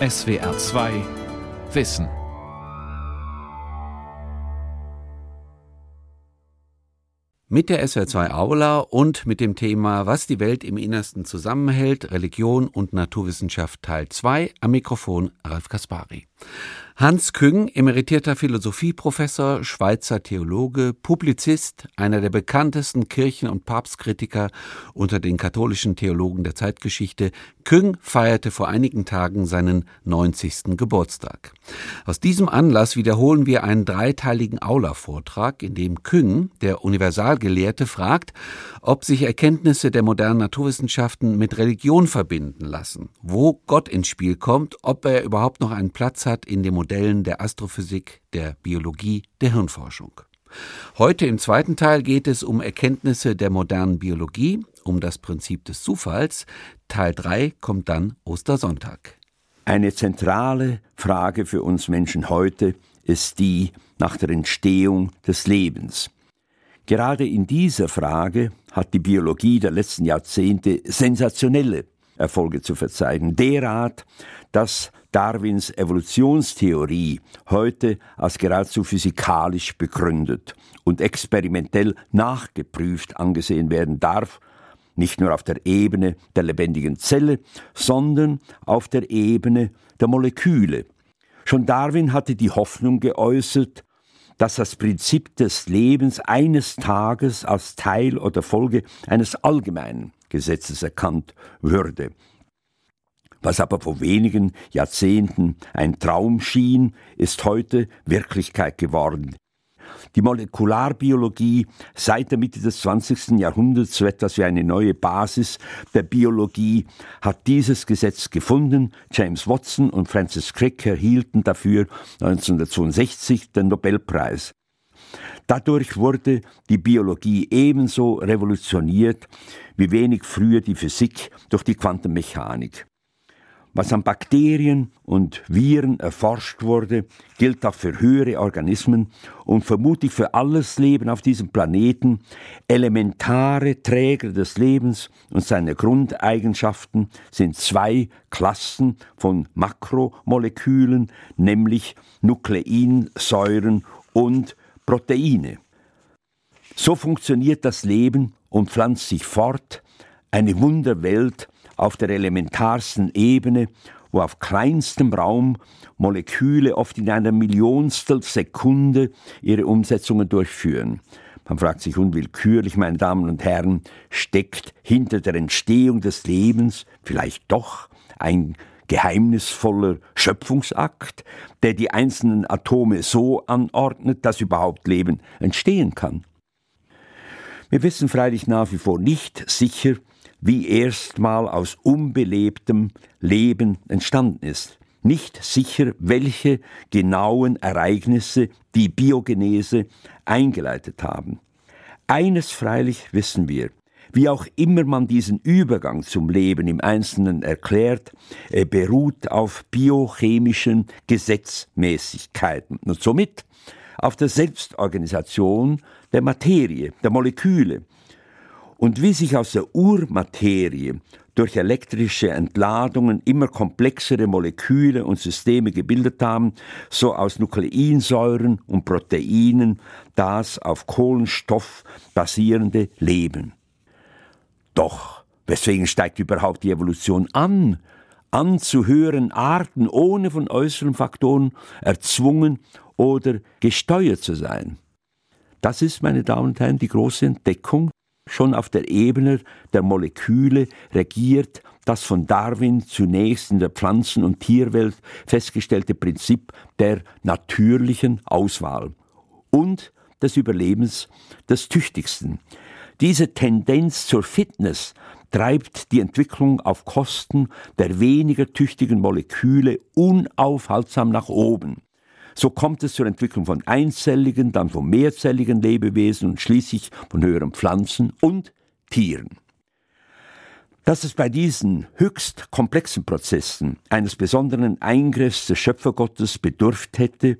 SWR 2 Wissen. Mit der SWR2 Aula und mit dem Thema Was die Welt im Innersten zusammenhält, Religion und Naturwissenschaft Teil 2 am Mikrofon Ralf Kaspari. Hans Küng, emeritierter Philosophieprofessor, Schweizer Theologe, Publizist, einer der bekanntesten Kirchen- und Papstkritiker unter den katholischen Theologen der Zeitgeschichte, Küng feierte vor einigen Tagen seinen 90. Geburtstag. Aus diesem Anlass wiederholen wir einen dreiteiligen Aula-Vortrag, in dem Küng, der Universalgelehrte, fragt, ob sich Erkenntnisse der modernen Naturwissenschaften mit Religion verbinden lassen, wo Gott ins Spiel kommt, ob er überhaupt noch einen Platz hat in dem Modellen der Astrophysik, der Biologie, der Hirnforschung. Heute im zweiten Teil geht es um Erkenntnisse der modernen Biologie, um das Prinzip des Zufalls. Teil 3 kommt dann Ostersonntag. Eine zentrale Frage für uns Menschen heute ist die nach der Entstehung des Lebens. Gerade in dieser Frage hat die Biologie der letzten Jahrzehnte sensationelle Erfolge zu verzeichnen. Derart, dass Darwins Evolutionstheorie heute als geradezu physikalisch begründet und experimentell nachgeprüft angesehen werden darf, nicht nur auf der Ebene der lebendigen Zelle, sondern auf der Ebene der Moleküle. Schon Darwin hatte die Hoffnung geäußert, dass das Prinzip des Lebens eines Tages als Teil oder Folge eines allgemeinen Gesetzes erkannt würde was aber vor wenigen Jahrzehnten ein Traum schien, ist heute Wirklichkeit geworden. Die Molekularbiologie seit der Mitte des 20. Jahrhunderts, so etwas wie eine neue Basis der Biologie, hat dieses Gesetz gefunden. James Watson und Francis Crick erhielten dafür 1962 den Nobelpreis. Dadurch wurde die Biologie ebenso revolutioniert wie wenig früher die Physik durch die Quantenmechanik. Was an Bakterien und Viren erforscht wurde, gilt auch für höhere Organismen und vermutlich für alles Leben auf diesem Planeten. Elementare Träger des Lebens und seine Grundeigenschaften sind zwei Klassen von Makromolekülen, nämlich Nukleinsäuren und Proteine. So funktioniert das Leben und pflanzt sich fort, eine Wunderwelt, auf der elementarsten Ebene, wo auf kleinstem Raum Moleküle oft in einer Millionstel Sekunde ihre Umsetzungen durchführen. Man fragt sich unwillkürlich, meine Damen und Herren, steckt hinter der Entstehung des Lebens vielleicht doch ein geheimnisvoller Schöpfungsakt, der die einzelnen Atome so anordnet, dass überhaupt Leben entstehen kann? Wir wissen freilich nach wie vor nicht sicher, wie erstmal aus unbelebtem Leben entstanden ist. Nicht sicher, welche genauen Ereignisse die Biogenese eingeleitet haben. Eines freilich wissen wir, wie auch immer man diesen Übergang zum Leben im Einzelnen erklärt, er beruht auf biochemischen Gesetzmäßigkeiten und somit auf der Selbstorganisation der Materie, der Moleküle, und wie sich aus der Urmaterie durch elektrische Entladungen immer komplexere Moleküle und Systeme gebildet haben, so aus Nukleinsäuren und Proteinen das auf Kohlenstoff basierende Leben. Doch, weswegen steigt überhaupt die Evolution an? An zu höheren Arten, ohne von äußeren Faktoren erzwungen oder gesteuert zu sein. Das ist, meine Damen und Herren, die große Entdeckung Schon auf der Ebene der Moleküle regiert das von Darwin zunächst in der Pflanzen- und Tierwelt festgestellte Prinzip der natürlichen Auswahl und des Überlebens des Tüchtigsten. Diese Tendenz zur Fitness treibt die Entwicklung auf Kosten der weniger tüchtigen Moleküle unaufhaltsam nach oben. So kommt es zur Entwicklung von einzelligen, dann von mehrzelligen Lebewesen und schließlich von höheren Pflanzen und Tieren. Dass es bei diesen höchst komplexen Prozessen eines besonderen Eingriffs des Schöpfergottes bedurft hätte,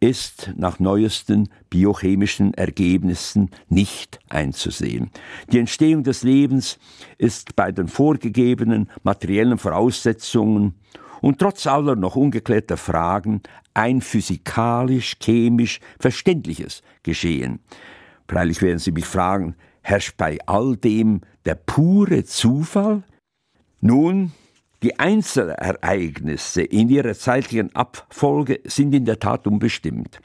ist nach neuesten biochemischen Ergebnissen nicht einzusehen. Die Entstehung des Lebens ist bei den vorgegebenen materiellen Voraussetzungen und trotz aller noch ungeklärter Fragen ein physikalisch-chemisch verständliches Geschehen. Freilich werden Sie mich fragen, herrscht bei all dem der pure Zufall? Nun, die Einzelereignisse in ihrer zeitlichen Abfolge sind in der Tat unbestimmt.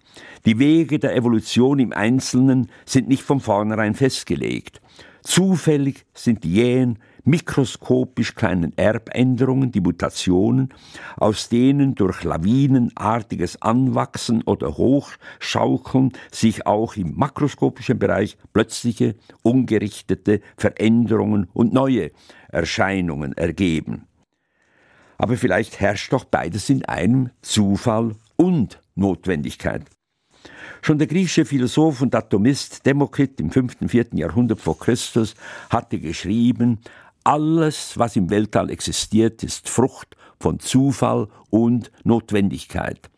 Die Wege der Evolution im Einzelnen sind nicht von vornherein festgelegt. Zufällig sind die jähen, mikroskopisch kleinen Erbänderungen, die Mutationen, aus denen durch lawinenartiges Anwachsen oder Hochschaukeln sich auch im makroskopischen Bereich plötzliche, ungerichtete Veränderungen und neue Erscheinungen ergeben. Aber vielleicht herrscht doch beides in einem Zufall und Notwendigkeit. Schon der griechische Philosoph und Atomist Demokrit im 5. und 4. Jahrhundert vor Christus hatte geschrieben, alles, was im Weltall existiert, ist Frucht von Zufall und Notwendigkeit.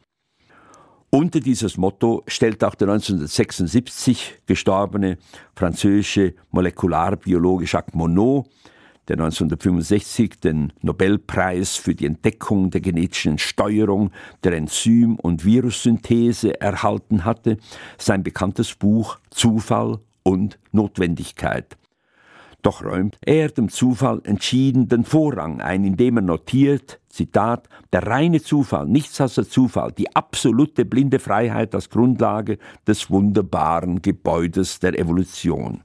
Unter dieses Motto stellt auch der 1976 gestorbene französische Molekularbiologe Jacques Monod, der 1965 den Nobelpreis für die Entdeckung der genetischen Steuerung der Enzym- und Virussynthese erhalten hatte, sein bekanntes Buch Zufall und Notwendigkeit. Doch räumt er dem Zufall entschieden den Vorrang ein, indem er notiert, Zitat, der reine Zufall, nichts als der Zufall, die absolute blinde Freiheit als Grundlage des wunderbaren Gebäudes der Evolution.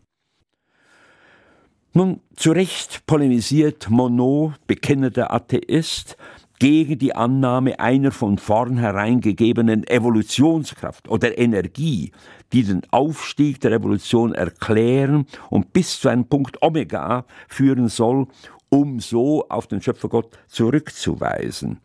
Nun, zu Recht polemisiert Monod, bekennender Atheist, gegen die Annahme einer von vornherein gegebenen Evolutionskraft oder Energie, die den Aufstieg der Evolution erklären und bis zu einem Punkt Omega führen soll, um so auf den Schöpfergott zurückzuweisen.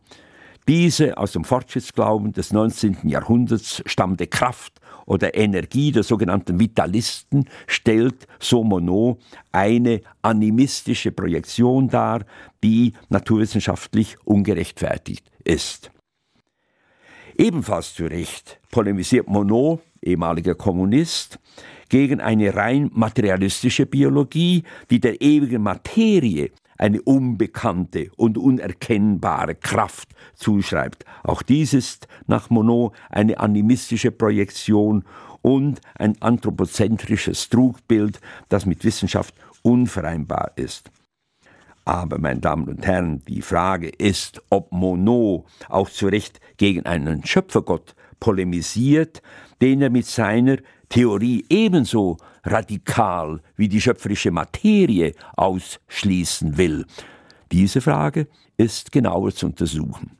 Diese aus dem Fortschrittsglauben des 19. Jahrhunderts stammende Kraft oder Energie der sogenannten Vitalisten stellt, so Monod, eine animistische Projektion dar, die naturwissenschaftlich ungerechtfertigt ist. Ebenfalls zu Recht polemisiert Monod, ehemaliger Kommunist, gegen eine rein materialistische Biologie, die der ewigen Materie eine unbekannte und unerkennbare Kraft zuschreibt. Auch dies ist nach Monod eine animistische Projektion und ein anthropozentrisches Trugbild, das mit Wissenschaft unvereinbar ist. Aber, meine Damen und Herren, die Frage ist, ob Monod auch zu Recht gegen einen Schöpfergott polemisiert, den er mit seiner Theorie ebenso radikal wie die schöpferische Materie ausschließen will. Diese Frage ist genauer zu untersuchen.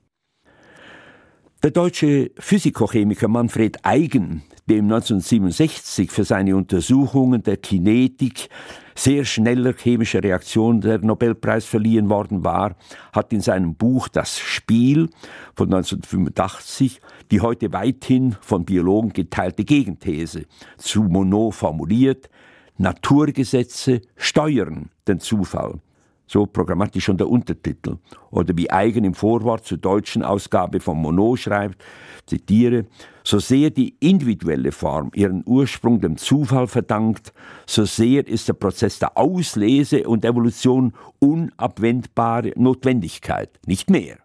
Der deutsche Physikochemiker Manfred Eigen, dem 1967 für seine Untersuchungen der Kinetik sehr schneller chemischer Reaktionen der Nobelpreis verliehen worden war, hat in seinem Buch Das Spiel von 1985 die heute weithin von Biologen geteilte Gegenthese zu Monod formuliert, Naturgesetze steuern den Zufall. So programmatisch schon der Untertitel. Oder wie Eigen im Vorwort zur deutschen Ausgabe von Monod schreibt, zitiere, so sehr die individuelle Form ihren Ursprung dem Zufall verdankt, so sehr ist der Prozess der Auslese und Evolution unabwendbare Notwendigkeit, nicht mehr.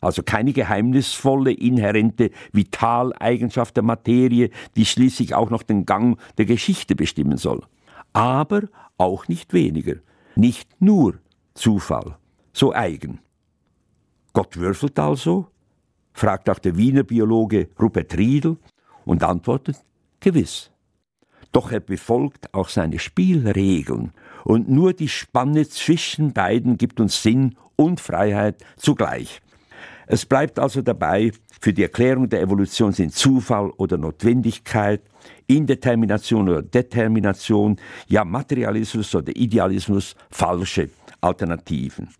Also keine geheimnisvolle, inhärente Vitaleigenschaft der Materie, die schließlich auch noch den Gang der Geschichte bestimmen soll. Aber auch nicht weniger, nicht nur Zufall, so eigen. Gott würfelt also, fragt auch der Wiener Biologe Rupert Riedel und antwortet, gewiss. Doch er befolgt auch seine Spielregeln und nur die Spanne zwischen beiden gibt uns Sinn und Freiheit zugleich. Es bleibt also dabei, für die Erklärung der Evolution sind Zufall oder Notwendigkeit, Indetermination oder Determination, ja Materialismus oder Idealismus falsche Alternativen.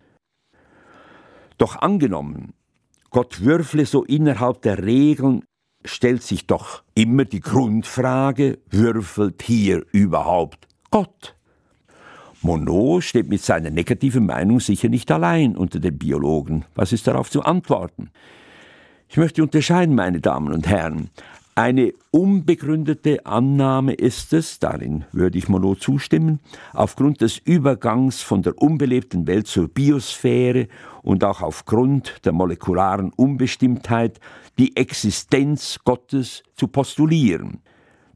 Doch angenommen, Gott würfle so innerhalb der Regeln, stellt sich doch immer die Grundfrage, würfelt hier überhaupt Gott? Monod steht mit seiner negativen Meinung sicher nicht allein unter den Biologen. Was ist darauf zu antworten? Ich möchte unterscheiden, meine Damen und Herren. Eine unbegründete Annahme ist es, darin würde ich Monod zustimmen, aufgrund des Übergangs von der unbelebten Welt zur Biosphäre und auch aufgrund der molekularen Unbestimmtheit die Existenz Gottes zu postulieren.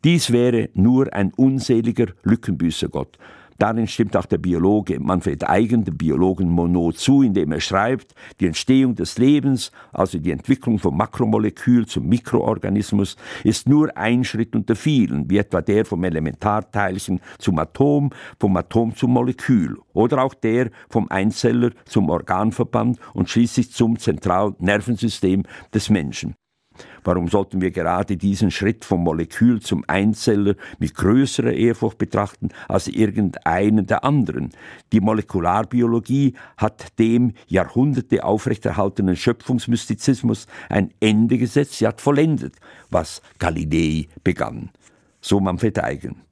Dies wäre nur ein unseliger Lückenbüßergott. Darin stimmt auch der Biologe Manfred Eigen, dem Biologen Monod, zu, indem er schreibt, die Entstehung des Lebens, also die Entwicklung vom Makromolekül zum Mikroorganismus, ist nur ein Schritt unter vielen, wie etwa der vom Elementarteilchen zum Atom, vom Atom zum Molekül oder auch der vom Einzeller zum Organverband und schließlich zum Zentralnervensystem des Menschen. Warum sollten wir gerade diesen Schritt vom Molekül zum Einzeller mit größerer Ehrfurcht betrachten als irgendeinen der anderen? Die Molekularbiologie hat dem Jahrhunderte aufrechterhaltenen Schöpfungsmystizismus ein Ende gesetzt, sie hat vollendet, was Galilei begann. So Manfred Eigen.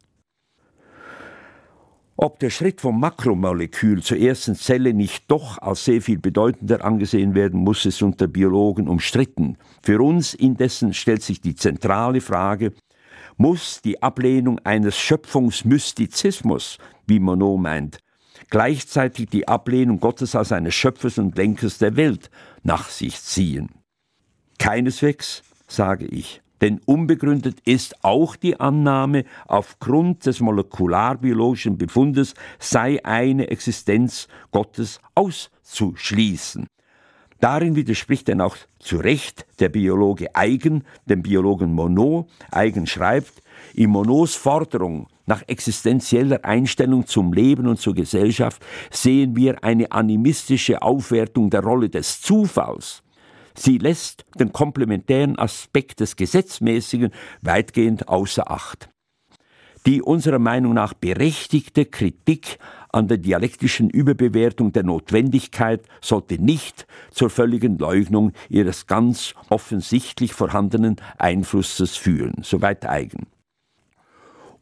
Ob der Schritt vom Makromolekül zur ersten Zelle nicht doch als sehr viel bedeutender angesehen werden muss, ist unter Biologen umstritten. Für uns indessen stellt sich die zentrale Frage, muss die Ablehnung eines Schöpfungsmystizismus, wie Monod meint, gleichzeitig die Ablehnung Gottes als eines Schöpfers und Lenkers der Welt nach sich ziehen? Keineswegs, sage ich. Denn unbegründet ist auch die Annahme, aufgrund des molekularbiologischen Befundes sei eine Existenz Gottes auszuschließen. Darin widerspricht denn auch zu Recht der Biologe Eigen, dem Biologen Monod. Eigen schreibt, in Monods Forderung nach existenzieller Einstellung zum Leben und zur Gesellschaft sehen wir eine animistische Aufwertung der Rolle des Zufalls Sie lässt den komplementären Aspekt des Gesetzmäßigen weitgehend außer Acht. Die unserer Meinung nach berechtigte Kritik an der dialektischen Überbewertung der Notwendigkeit sollte nicht zur völligen Leugnung ihres ganz offensichtlich vorhandenen Einflusses führen. Soweit eigen.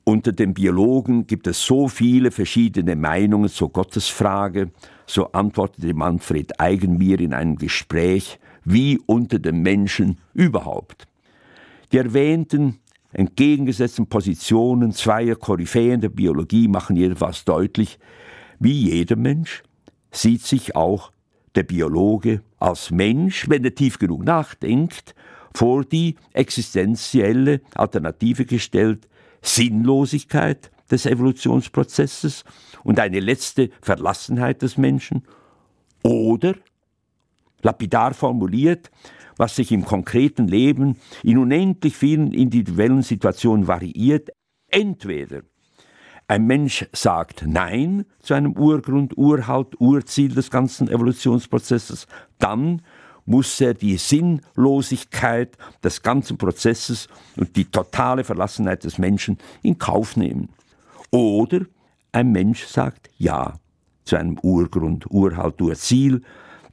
Unter den Biologen gibt es so viele verschiedene Meinungen zur Gottesfrage, so antwortete Manfred Eigen mir in einem Gespräch, wie unter den Menschen überhaupt. Die erwähnten entgegengesetzten Positionen zweier Koryphäen der Biologie machen jedenfalls deutlich, wie jeder Mensch sieht sich auch der Biologe als Mensch, wenn er tief genug nachdenkt, vor die existenzielle Alternative gestellt, Sinnlosigkeit des Evolutionsprozesses und eine letzte Verlassenheit des Menschen oder lapidar formuliert, was sich im konkreten Leben in unendlich vielen individuellen Situationen variiert. Entweder ein Mensch sagt Nein zu einem Urgrund, Urhalt, Urziel des ganzen Evolutionsprozesses, dann muss er die Sinnlosigkeit des ganzen Prozesses und die totale Verlassenheit des Menschen in Kauf nehmen. Oder ein Mensch sagt Ja zu einem Urgrund, Urhalt, Urziel,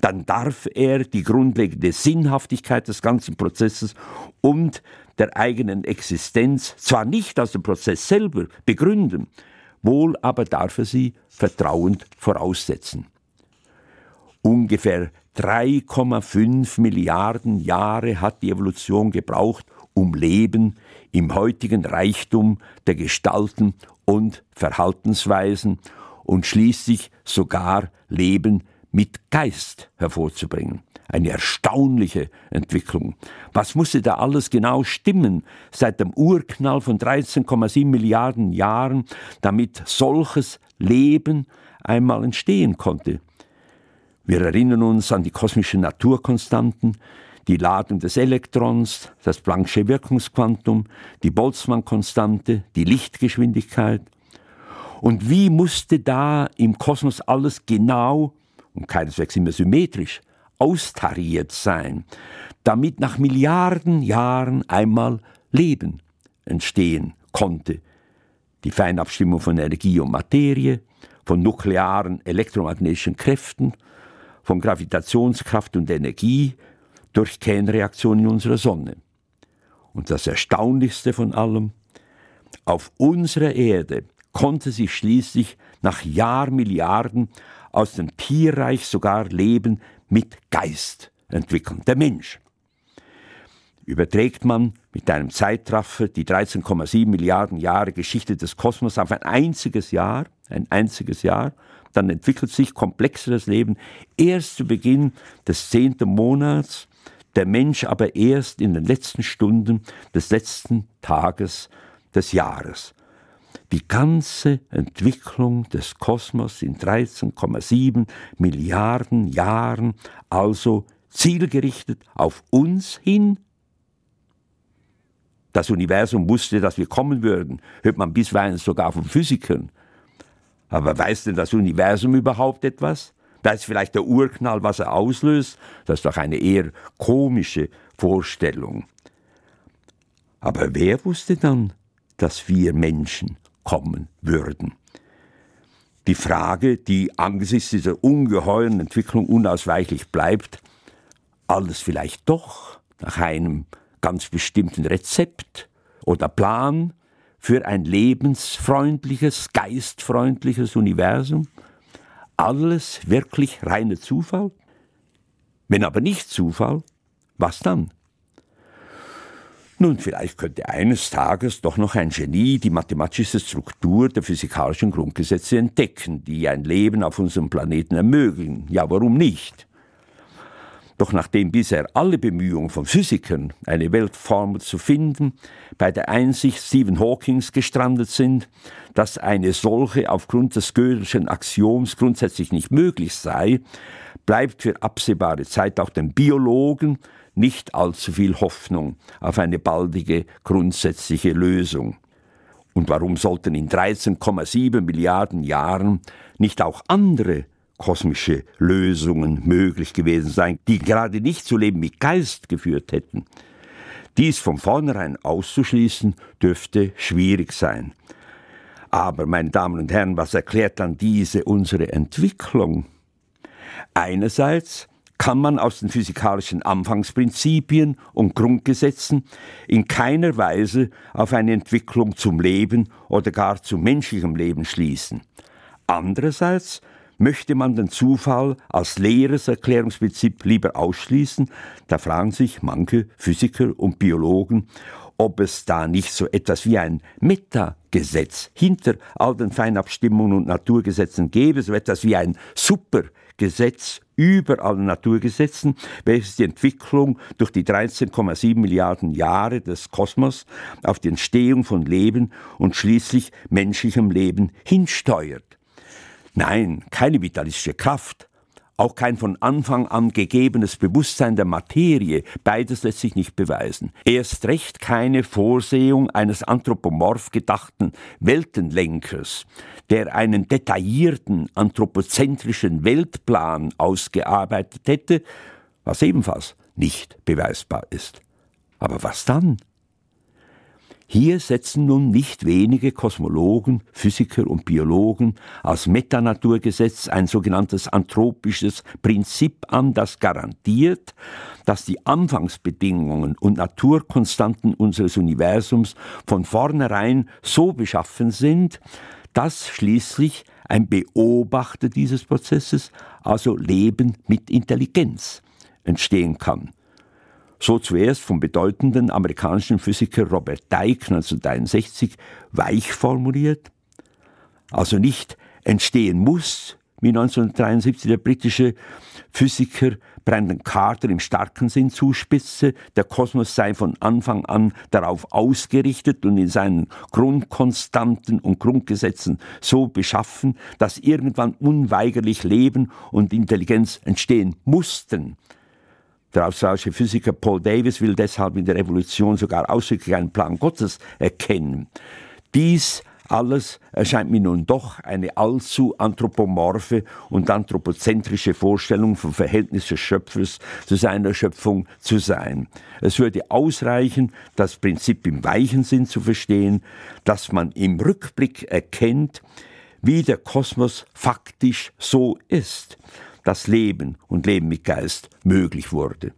dann darf er die grundlegende Sinnhaftigkeit des ganzen Prozesses und der eigenen Existenz zwar nicht aus dem Prozess selber begründen, wohl aber darf er sie vertrauend voraussetzen. Ungefähr 3,5 Milliarden Jahre hat die Evolution gebraucht, um Leben im heutigen Reichtum der Gestalten und Verhaltensweisen und schließlich sogar Leben mit Geist hervorzubringen. Eine erstaunliche Entwicklung. Was musste da alles genau stimmen seit dem Urknall von 13,7 Milliarden Jahren, damit solches Leben einmal entstehen konnte? Wir erinnern uns an die kosmischen Naturkonstanten, die Ladung des Elektrons, das Planck'sche Wirkungsquantum, die Boltzmann-Konstante, die Lichtgeschwindigkeit. Und wie musste da im Kosmos alles genau und keineswegs immer symmetrisch, austariert sein, damit nach Milliarden Jahren einmal Leben entstehen konnte. Die Feinabstimmung von Energie und Materie, von nuklearen elektromagnetischen Kräften, von Gravitationskraft und Energie durch Kernreaktionen in unserer Sonne. Und das Erstaunlichste von allem, auf unserer Erde konnte sich schließlich nach Jahrmilliarden aus dem Tierreich sogar Leben mit Geist entwickeln, der Mensch. Überträgt man mit einem Zeitraffer die 13,7 Milliarden Jahre Geschichte des Kosmos auf ein einziges Jahr, ein einziges Jahr, dann entwickelt sich komplexeres Leben erst zu Beginn des zehnten Monats, der Mensch aber erst in den letzten Stunden des letzten Tages des Jahres. Die ganze Entwicklung des Kosmos in 13,7 Milliarden Jahren, also zielgerichtet auf uns hin. Das Universum wusste, dass wir kommen würden, hört man bisweilen sogar von Physikern. Aber weiß denn das Universum überhaupt etwas? Weiß vielleicht der Urknall, was er auslöst? Das ist doch eine eher komische Vorstellung. Aber wer wusste dann, dass wir Menschen kommen würden? Die Frage, die angesichts dieser ungeheuren Entwicklung unausweichlich bleibt, alles vielleicht doch nach einem ganz bestimmten Rezept oder Plan für ein lebensfreundliches, geistfreundliches Universum? Alles wirklich reiner Zufall? Wenn aber nicht Zufall, was dann? Nun, vielleicht könnte eines Tages doch noch ein Genie die mathematische Struktur der physikalischen Grundgesetze entdecken, die ein Leben auf unserem Planeten ermöglichen. Ja, warum nicht? Doch nachdem bisher alle Bemühungen von Physikern, eine Weltformel zu finden, bei der Einsicht Stephen Hawkings gestrandet sind, dass eine solche aufgrund des Gödelschen Axioms grundsätzlich nicht möglich sei, bleibt für absehbare Zeit auch den Biologen nicht allzu viel Hoffnung auf eine baldige grundsätzliche Lösung. Und warum sollten in 13,7 Milliarden Jahren nicht auch andere kosmische Lösungen möglich gewesen sein, die gerade nicht zu Leben mit Geist geführt hätten. Dies von vornherein auszuschließen, dürfte schwierig sein. Aber, meine Damen und Herren, was erklärt dann diese unsere Entwicklung? Einerseits kann man aus den physikalischen Anfangsprinzipien und Grundgesetzen in keiner Weise auf eine Entwicklung zum Leben oder gar zu menschlichem Leben schließen. Andererseits Möchte man den Zufall als leeres Erklärungsprinzip lieber ausschließen, da fragen sich manche Physiker und Biologen, ob es da nicht so etwas wie ein Metagesetz hinter all den Feinabstimmungen und Naturgesetzen gäbe, so etwas wie ein Supergesetz über allen Naturgesetzen, welches die Entwicklung durch die 13,7 Milliarden Jahre des Kosmos auf die Entstehung von Leben und schließlich menschlichem Leben hinsteuert. Nein, keine vitalistische Kraft, auch kein von Anfang an gegebenes Bewusstsein der Materie, beides lässt sich nicht beweisen. Erst recht keine Vorsehung eines anthropomorph gedachten Weltenlenkers, der einen detaillierten anthropozentrischen Weltplan ausgearbeitet hätte, was ebenfalls nicht beweisbar ist. Aber was dann? Hier setzen nun nicht wenige Kosmologen, Physiker und Biologen als Metanaturgesetz ein sogenanntes anthropisches Prinzip an, das garantiert, dass die Anfangsbedingungen und Naturkonstanten unseres Universums von vornherein so beschaffen sind, dass schließlich ein Beobachter dieses Prozesses, also Leben mit Intelligenz, entstehen kann. So zuerst vom bedeutenden amerikanischen Physiker Robert Dike 1963 weich formuliert, also nicht entstehen muss, wie 1973 der britische Physiker Brandon Carter im starken Sinn zuspitze, der Kosmos sei von Anfang an darauf ausgerichtet und in seinen Grundkonstanten und Grundgesetzen so beschaffen, dass irgendwann unweigerlich Leben und Intelligenz entstehen mussten. Der australische Physiker Paul Davis will deshalb in der Evolution sogar ausdrücklich einen Plan Gottes erkennen. Dies alles erscheint mir nun doch eine allzu anthropomorphe und anthropozentrische Vorstellung vom Verhältnis des Schöpfers zu seiner Schöpfung zu sein. Es würde ausreichen, das Prinzip im weichen Sinn zu verstehen, dass man im Rückblick erkennt, wie der Kosmos faktisch so ist das Leben und Leben mit Geist möglich wurde.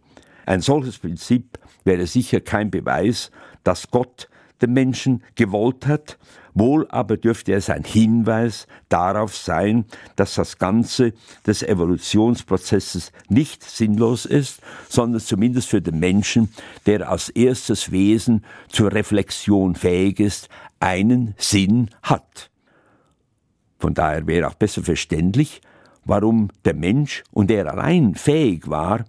Ein solches Prinzip wäre sicher kein Beweis, dass Gott dem Menschen gewollt hat, wohl aber dürfte es ein Hinweis darauf sein, dass das Ganze des Evolutionsprozesses nicht sinnlos ist, sondern zumindest für den Menschen, der als erstes Wesen zur Reflexion fähig ist, einen Sinn hat. Von daher wäre auch besser verständlich, warum der Mensch und er allein fähig war,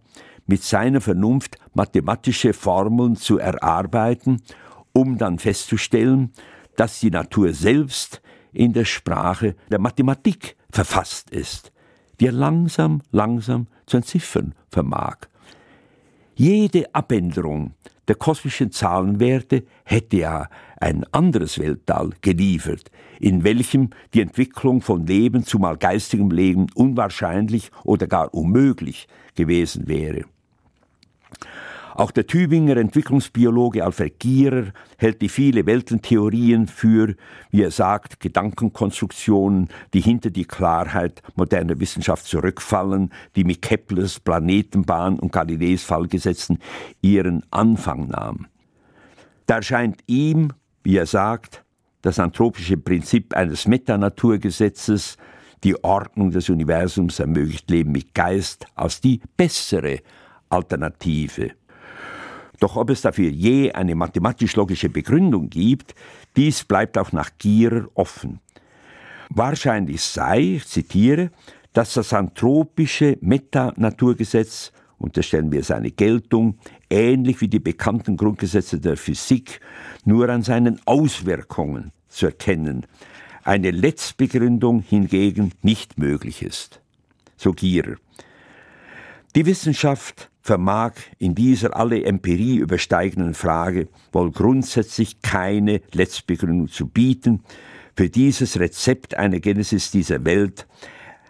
mit seiner Vernunft mathematische Formeln zu erarbeiten, um dann festzustellen, dass die Natur selbst in der Sprache der Mathematik verfasst ist, die er langsam, langsam zu entziffern vermag. Jede Abänderung der kosmischen Zahlenwerte hätte ja ein anderes Weltall geliefert, in welchem die Entwicklung von Leben, zumal geistigem Leben, unwahrscheinlich oder gar unmöglich gewesen wäre. Auch der Tübinger Entwicklungsbiologe Alfred Gierer hält die viele Weltentheorien für, wie er sagt, Gedankenkonstruktionen, die hinter die Klarheit moderner Wissenschaft zurückfallen, die mit Keplers Planetenbahn und Galileis Fallgesetzen ihren Anfang nahmen. Da erscheint ihm, wie er sagt, das anthropische Prinzip eines Metanaturgesetzes, die Ordnung des Universums ermöglicht Leben mit Geist, als die bessere Alternative. Doch ob es dafür je eine mathematisch-logische Begründung gibt, dies bleibt auch nach Gierer offen. Wahrscheinlich sei, ich zitiere, dass das anthropische Metanaturgesetz, unterstellen wir seine Geltung, ähnlich wie die bekannten Grundgesetze der Physik, nur an seinen Auswirkungen zu erkennen, eine Letztbegründung hingegen nicht möglich ist. So Gierer. Die Wissenschaft vermag in dieser alle Empirie übersteigenden Frage wohl grundsätzlich keine Letztbegründung zu bieten. Für dieses Rezept einer Genesis dieser Welt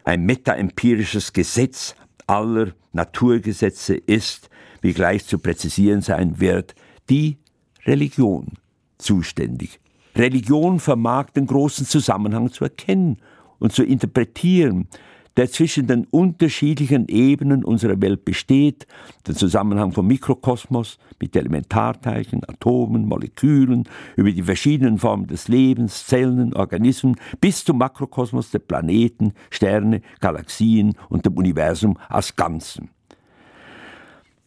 ein metaempirisches Gesetz aller Naturgesetze ist, wie gleich zu präzisieren sein wird, die Religion zuständig. Religion vermag den großen Zusammenhang zu erkennen und zu interpretieren, der zwischen den unterschiedlichen Ebenen unserer Welt besteht, den Zusammenhang vom Mikrokosmos mit Elementarteilchen, Atomen, Molekülen, über die verschiedenen Formen des Lebens, Zellen, Organismen, bis zum Makrokosmos der Planeten, Sterne, Galaxien und dem Universum als Ganzen.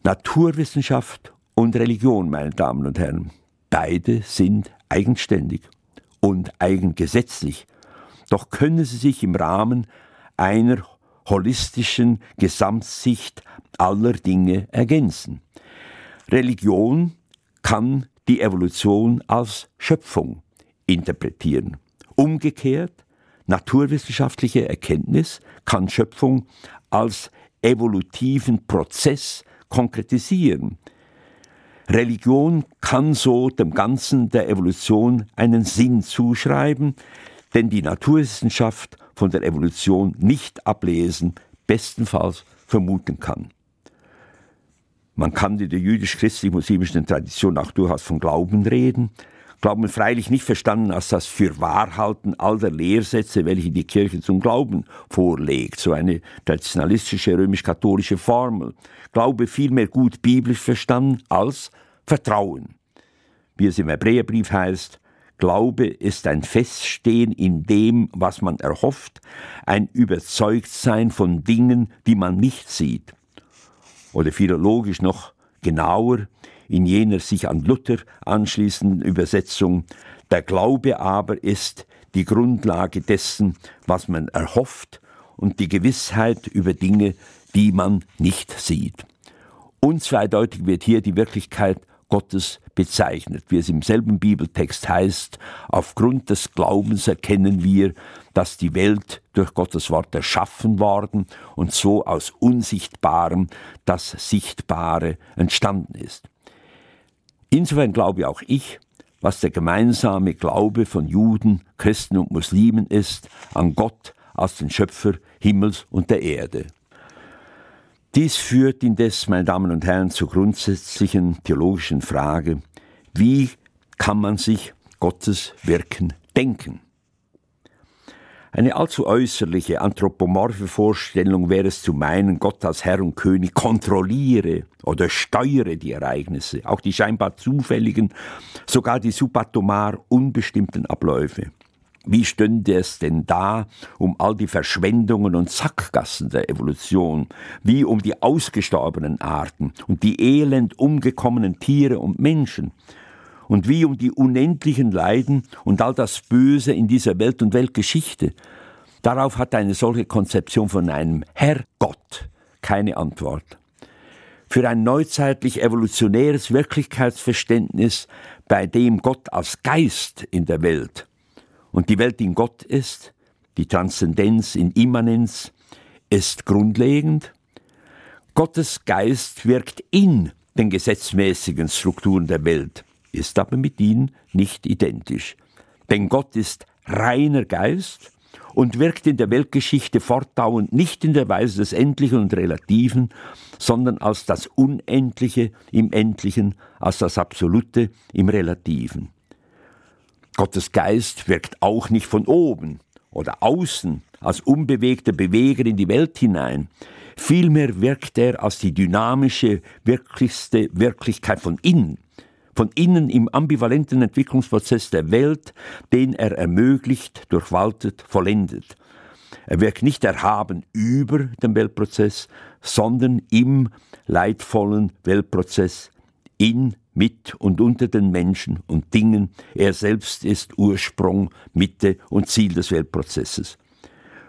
Naturwissenschaft und Religion, meine Damen und Herren, beide sind eigenständig und eigengesetzlich, doch können sie sich im Rahmen einer holistischen Gesamtsicht aller Dinge ergänzen. Religion kann die Evolution als Schöpfung interpretieren. Umgekehrt, naturwissenschaftliche Erkenntnis kann Schöpfung als evolutiven Prozess konkretisieren. Religion kann so dem Ganzen der Evolution einen Sinn zuschreiben, denn die Naturwissenschaft von der Evolution nicht ablesen, bestenfalls vermuten kann. Man kann in der jüdisch-christlich-muslimischen Tradition auch durchaus von Glauben reden. Glauben freilich nicht verstanden als das Fürwahrhalten all der Lehrsätze, welche die Kirche zum Glauben vorlegt, so eine traditionalistische römisch-katholische Formel. Glaube vielmehr gut biblisch verstanden als Vertrauen. Wie es im Hebräerbrief heißt, Glaube ist ein Feststehen in dem, was man erhofft, ein Überzeugtsein von Dingen, die man nicht sieht. Oder philologisch noch genauer, in jener sich an Luther anschließenden Übersetzung, der Glaube aber ist die Grundlage dessen, was man erhofft und die Gewissheit über Dinge, die man nicht sieht. Unzweideutig wird hier die Wirklichkeit Gottes bezeichnet, wie es im selben Bibeltext heißt, aufgrund des Glaubens erkennen wir, dass die Welt durch Gottes Wort erschaffen worden und so aus Unsichtbarem das Sichtbare entstanden ist. Insofern glaube auch ich, was der gemeinsame Glaube von Juden, Christen und Muslimen ist, an Gott als den Schöpfer Himmels und der Erde. Dies führt indes, meine Damen und Herren, zur grundsätzlichen theologischen Frage, wie kann man sich Gottes Wirken denken? Eine allzu äußerliche, anthropomorphe Vorstellung wäre es zu meinen, Gott als Herr und König kontrolliere oder steuere die Ereignisse, auch die scheinbar zufälligen, sogar die subatomar unbestimmten Abläufe. Wie stünde es denn da um all die Verschwendungen und Sackgassen der Evolution, wie um die ausgestorbenen Arten und die elend umgekommenen Tiere und Menschen, und wie um die unendlichen Leiden und all das Böse in dieser Welt und Weltgeschichte. Darauf hat eine solche Konzeption von einem Herrgott keine Antwort. Für ein neuzeitlich evolutionäres Wirklichkeitsverständnis, bei dem Gott als Geist in der Welt und die Welt in Gott ist, die Transzendenz in Immanenz, ist grundlegend. Gottes Geist wirkt in den gesetzmäßigen Strukturen der Welt ist aber mit ihnen nicht identisch. Denn Gott ist reiner Geist und wirkt in der Weltgeschichte fortdauernd nicht in der Weise des Endlichen und Relativen, sondern als das Unendliche im Endlichen, als das Absolute im Relativen. Gottes Geist wirkt auch nicht von oben oder außen als unbewegter Beweger in die Welt hinein. Vielmehr wirkt er als die dynamische, wirklichste Wirklichkeit von innen von innen im ambivalenten Entwicklungsprozess der Welt, den er ermöglicht, durchwaltet, vollendet. Er wirkt nicht erhaben über den Weltprozess, sondern im leidvollen Weltprozess, in, mit und unter den Menschen und Dingen. Er selbst ist Ursprung, Mitte und Ziel des Weltprozesses.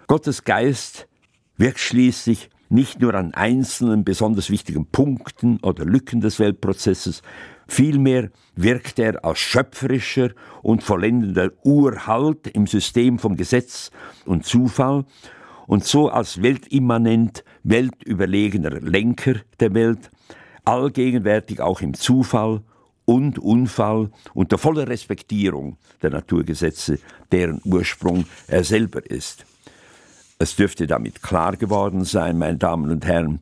Gottes Geist wirkt schließlich nicht nur an einzelnen besonders wichtigen Punkten oder Lücken des Weltprozesses, Vielmehr wirkt er als schöpferischer und vollendender Urhalt im System von Gesetz und Zufall und so als weltimmanent, weltüberlegener Lenker der Welt, allgegenwärtig auch im Zufall und Unfall unter voller Respektierung der Naturgesetze, deren Ursprung er selber ist. Es dürfte damit klar geworden sein, meine Damen und Herren,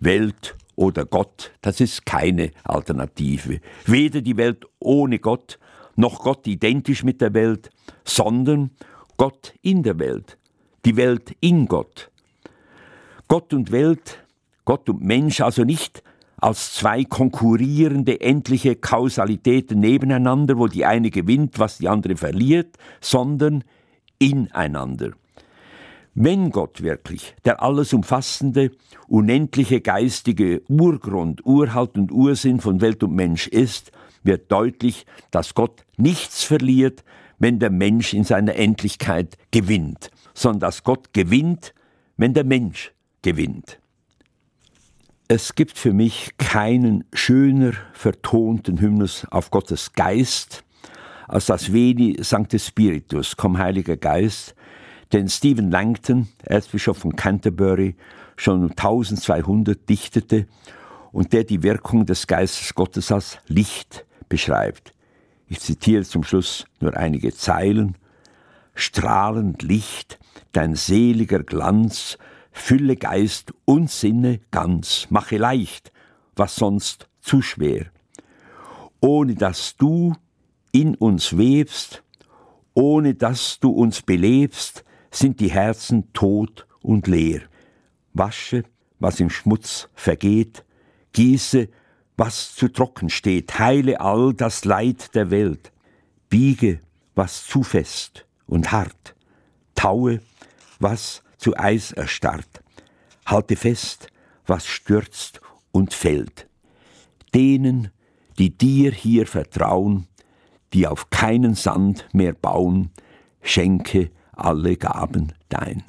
Welt oder Gott, das ist keine Alternative. Weder die Welt ohne Gott, noch Gott identisch mit der Welt, sondern Gott in der Welt, die Welt in Gott. Gott und Welt, Gott und Mensch also nicht als zwei konkurrierende endliche Kausalitäten nebeneinander, wo die eine gewinnt, was die andere verliert, sondern ineinander. Wenn Gott wirklich der alles umfassende, unendliche geistige Urgrund, Urhalt und Ursinn von Welt und Mensch ist, wird deutlich, dass Gott nichts verliert, wenn der Mensch in seiner Endlichkeit gewinnt, sondern dass Gott gewinnt, wenn der Mensch gewinnt. Es gibt für mich keinen schöner vertonten Hymnus auf Gottes Geist als das Veni Sancte Spiritus, komm Heiliger Geist, den Stephen Langton, Erzbischof von Canterbury, schon 1200 dichtete und der die Wirkung des Geistes Gottes als Licht beschreibt. Ich zitiere zum Schluss nur einige Zeilen. Strahlend Licht, dein seliger Glanz, fülle Geist und Sinne ganz, mache leicht, was sonst zu schwer. Ohne dass du in uns webst, ohne dass du uns belebst, sind die Herzen tot und leer. Wasche, was im Schmutz vergeht, gieße, was zu trocken steht, heile all das Leid der Welt, biege, was zu fest und hart, taue, was zu Eis erstarrt, halte fest, was stürzt und fällt. Denen, die dir hier vertrauen, die auf keinen Sand mehr bauen, schenke alle Gaben dein.